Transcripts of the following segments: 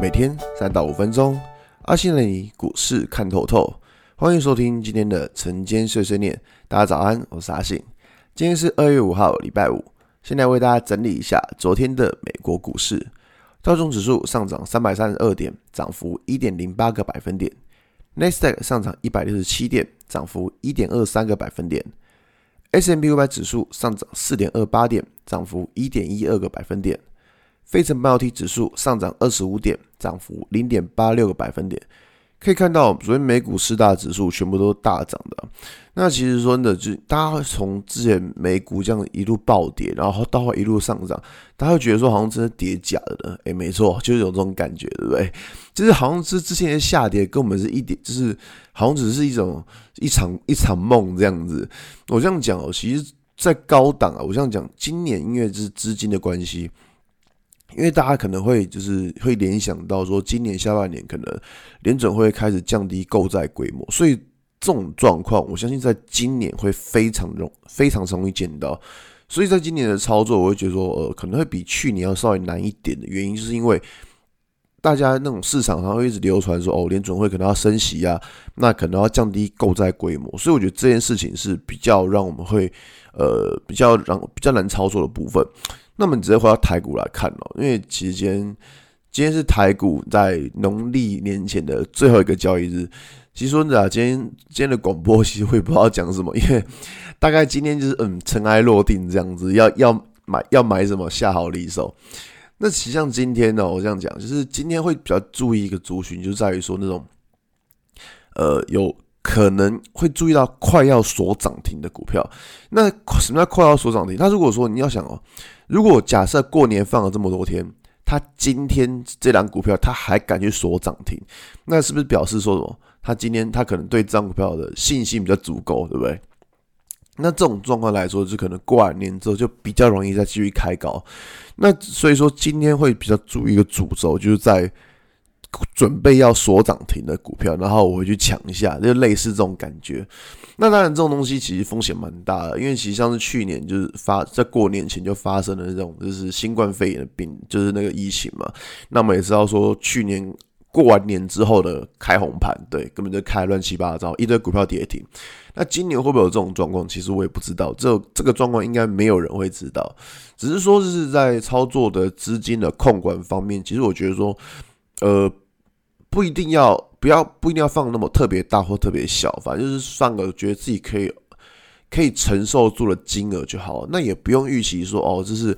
每天三到五分钟，阿信带你股市看透透。欢迎收听今天的晨间碎碎念。大家早安，我是阿信。今天是二月五号，礼拜五。现在为大家整理一下昨天的美国股市。道琼指数上涨三百三十二点，涨幅一点零八个百分点。纳斯达克上涨一百六十七点，涨幅一点二三个百分点。S&P 五百指数上涨四点二八点，涨幅一点一二个百分点。费城半导体指数上涨二十五点，涨幅零点八六个百分点。可以看到，昨天美股四大指数全部都大涨的。那其实说真的，就大家从之前美股这样一路暴跌，然后到后一路上涨，大家会觉得说好像真的跌假的呢。诶，没错，就是有这种感觉，对不对？就是好像是之前下跌跟我们是一点，就是好像只是一种一场一场梦这样子。我这样讲哦，其实，在高档啊，我这样讲，今年因为是资金的关系。因为大家可能会就是会联想到说，今年下半年可能联准会开始降低购债规模，所以这种状况，我相信在今年会非常容非常容易见到。所以在今年的操作，我会觉得说，呃，可能会比去年要稍微难一点的原因，就是因为大家那种市场上会一直流传说，哦，联准会可能要升息啊，那可能要降低购债规模，所以我觉得这件事情是比较让我们会呃比较让比较难操作的部分。那么你直接回到台股来看哦，因为其实今天今天是台股在农历年前的最后一个交易日。其实说真的啊，今天今天的广播其实会不知道讲什么，因为大概今天就是嗯尘埃落定这样子，要要买要买什么下好离手。那其实像今天呢，我这样讲，就是今天会比较注意一个族群，就在于说那种呃有。可能会注意到快要锁涨停的股票，那什么叫快要锁涨停？那如果说你要想哦，如果假设过年放了这么多天，他今天这档股票他还敢去锁涨停，那是不是表示说什么？他今天他可能对这张股票的信心比较足够，对不对？那这种状况来说，就可能过完年之后就比较容易再继续开高。那所以说今天会比较注意一个主轴，就是在。准备要锁涨停的股票，然后我会去抢一下，就类似这种感觉。那当然，这种东西其实风险蛮大的，因为其实像是去年就是发在过年前就发生了那种就是新冠肺炎的病，就是那个疫情嘛。那么也知道说，去年过完年之后的开红盘，对，根本就开乱七八糟，一堆股票跌停。那今年会不会有这种状况？其实我也不知道，这这个状况应该没有人会知道。只是说，是在操作的资金的控管方面，其实我觉得说。呃，不一定要不要不一定要放那么特别大或特别小，反正就是放个觉得自己可以可以承受住的金额就好。那也不用预期说哦，这是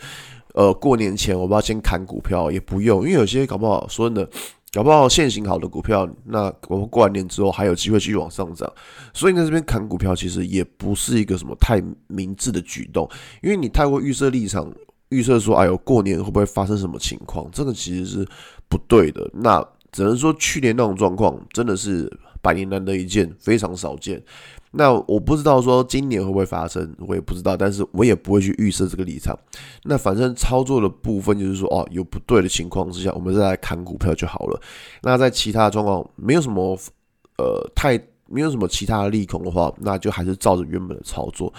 呃过年前我们要先砍股票，也不用，因为有些搞不好说真的，搞不好现行好的股票，那我们过完年之后还有机会继续往上涨。所以在这边砍股票其实也不是一个什么太明智的举动，因为你太过预设立场。预测说，哎呦，过年会不会发生什么情况？这个其实是不对的。那只能说去年那种状况真的是百年难得一见，非常少见。那我不知道说今年会不会发生，我也不知道，但是我也不会去预设这个立场。那反正操作的部分就是说，哦，有不对的情况之下，我们再来看股票就好了。那在其他状况没有什么呃太没有什么其他的利空的话，那就还是照着原本的操作。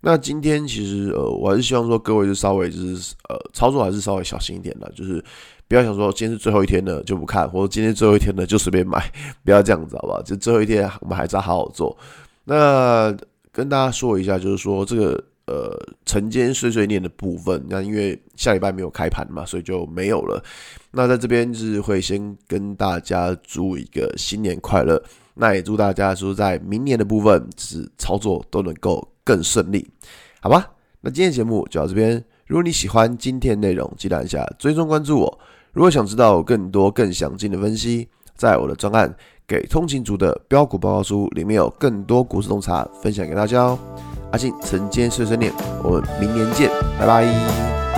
那今天其实呃，我还是希望说各位就稍微就是呃，操作还是稍微小心一点的，就是不要想说今天是最后一天了就不看，或者今天最后一天了就随便买，不要这样子好吧？就最后一天我们还是要好好做。那跟大家说一下，就是说这个呃晨间碎碎念的部分，那因为下礼拜没有开盘嘛，所以就没有了。那在这边就是会先跟大家祝一个新年快乐，那也祝大家说在明年的部分就是操作都能够。更顺利，好吧？那今天节目就到这边。如果你喜欢今天内容，记得按下追踪关注我。如果想知道更多更详尽的分析，在我的专案《给通勤族的标股报告书》里面有更多股市洞察分享给大家哦。阿信晨间碎碎念，我们明年见，拜拜。